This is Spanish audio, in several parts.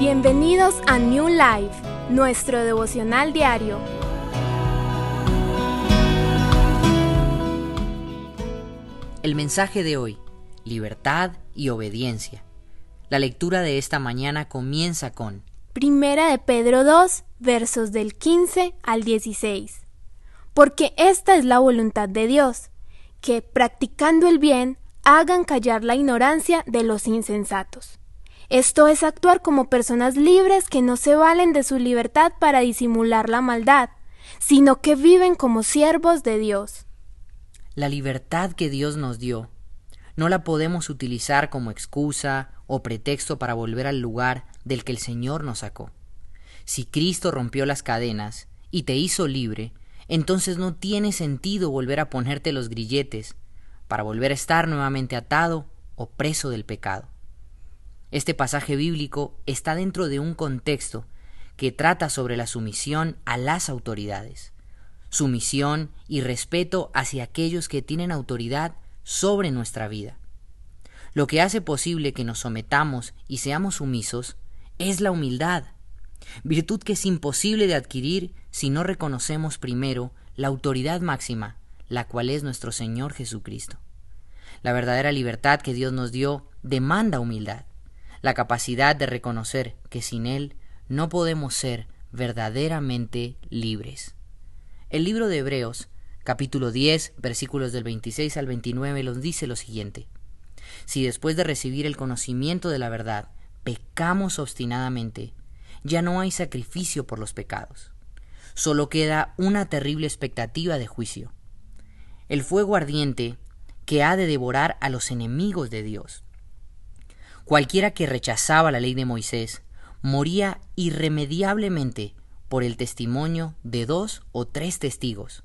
Bienvenidos a New Life, nuestro devocional diario. El mensaje de hoy, libertad y obediencia. La lectura de esta mañana comienza con Primera de Pedro 2, versos del 15 al 16. Porque esta es la voluntad de Dios, que practicando el bien hagan callar la ignorancia de los insensatos. Esto es actuar como personas libres que no se valen de su libertad para disimular la maldad, sino que viven como siervos de Dios. La libertad que Dios nos dio no la podemos utilizar como excusa o pretexto para volver al lugar del que el Señor nos sacó. Si Cristo rompió las cadenas y te hizo libre, entonces no tiene sentido volver a ponerte los grilletes para volver a estar nuevamente atado o preso del pecado. Este pasaje bíblico está dentro de un contexto que trata sobre la sumisión a las autoridades, sumisión y respeto hacia aquellos que tienen autoridad sobre nuestra vida. Lo que hace posible que nos sometamos y seamos sumisos es la humildad, virtud que es imposible de adquirir si no reconocemos primero la autoridad máxima, la cual es nuestro Señor Jesucristo. La verdadera libertad que Dios nos dio demanda humildad la capacidad de reconocer que sin Él no podemos ser verdaderamente libres. El libro de Hebreos, capítulo 10, versículos del 26 al 29, nos dice lo siguiente. Si después de recibir el conocimiento de la verdad pecamos obstinadamente, ya no hay sacrificio por los pecados. Solo queda una terrible expectativa de juicio. El fuego ardiente que ha de devorar a los enemigos de Dios. Cualquiera que rechazaba la ley de Moisés moría irremediablemente por el testimonio de dos o tres testigos.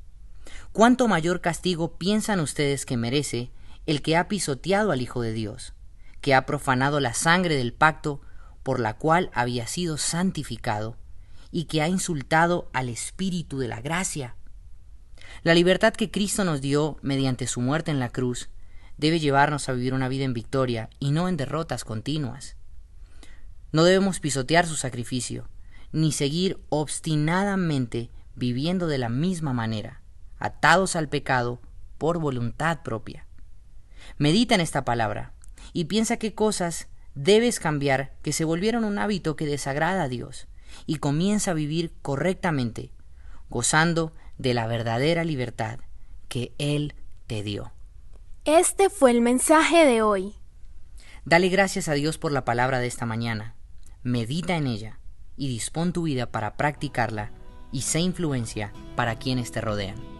¿Cuánto mayor castigo piensan ustedes que merece el que ha pisoteado al Hijo de Dios, que ha profanado la sangre del pacto por la cual había sido santificado, y que ha insultado al Espíritu de la gracia? La libertad que Cristo nos dio mediante su muerte en la cruz debe llevarnos a vivir una vida en victoria y no en derrotas continuas. No debemos pisotear su sacrificio, ni seguir obstinadamente viviendo de la misma manera, atados al pecado por voluntad propia. Medita en esta palabra y piensa qué cosas debes cambiar que se volvieron un hábito que desagrada a Dios y comienza a vivir correctamente, gozando de la verdadera libertad que Él te dio. Este fue el mensaje de hoy. Dale gracias a Dios por la palabra de esta mañana. Medita en ella y dispón tu vida para practicarla y sé influencia para quienes te rodean.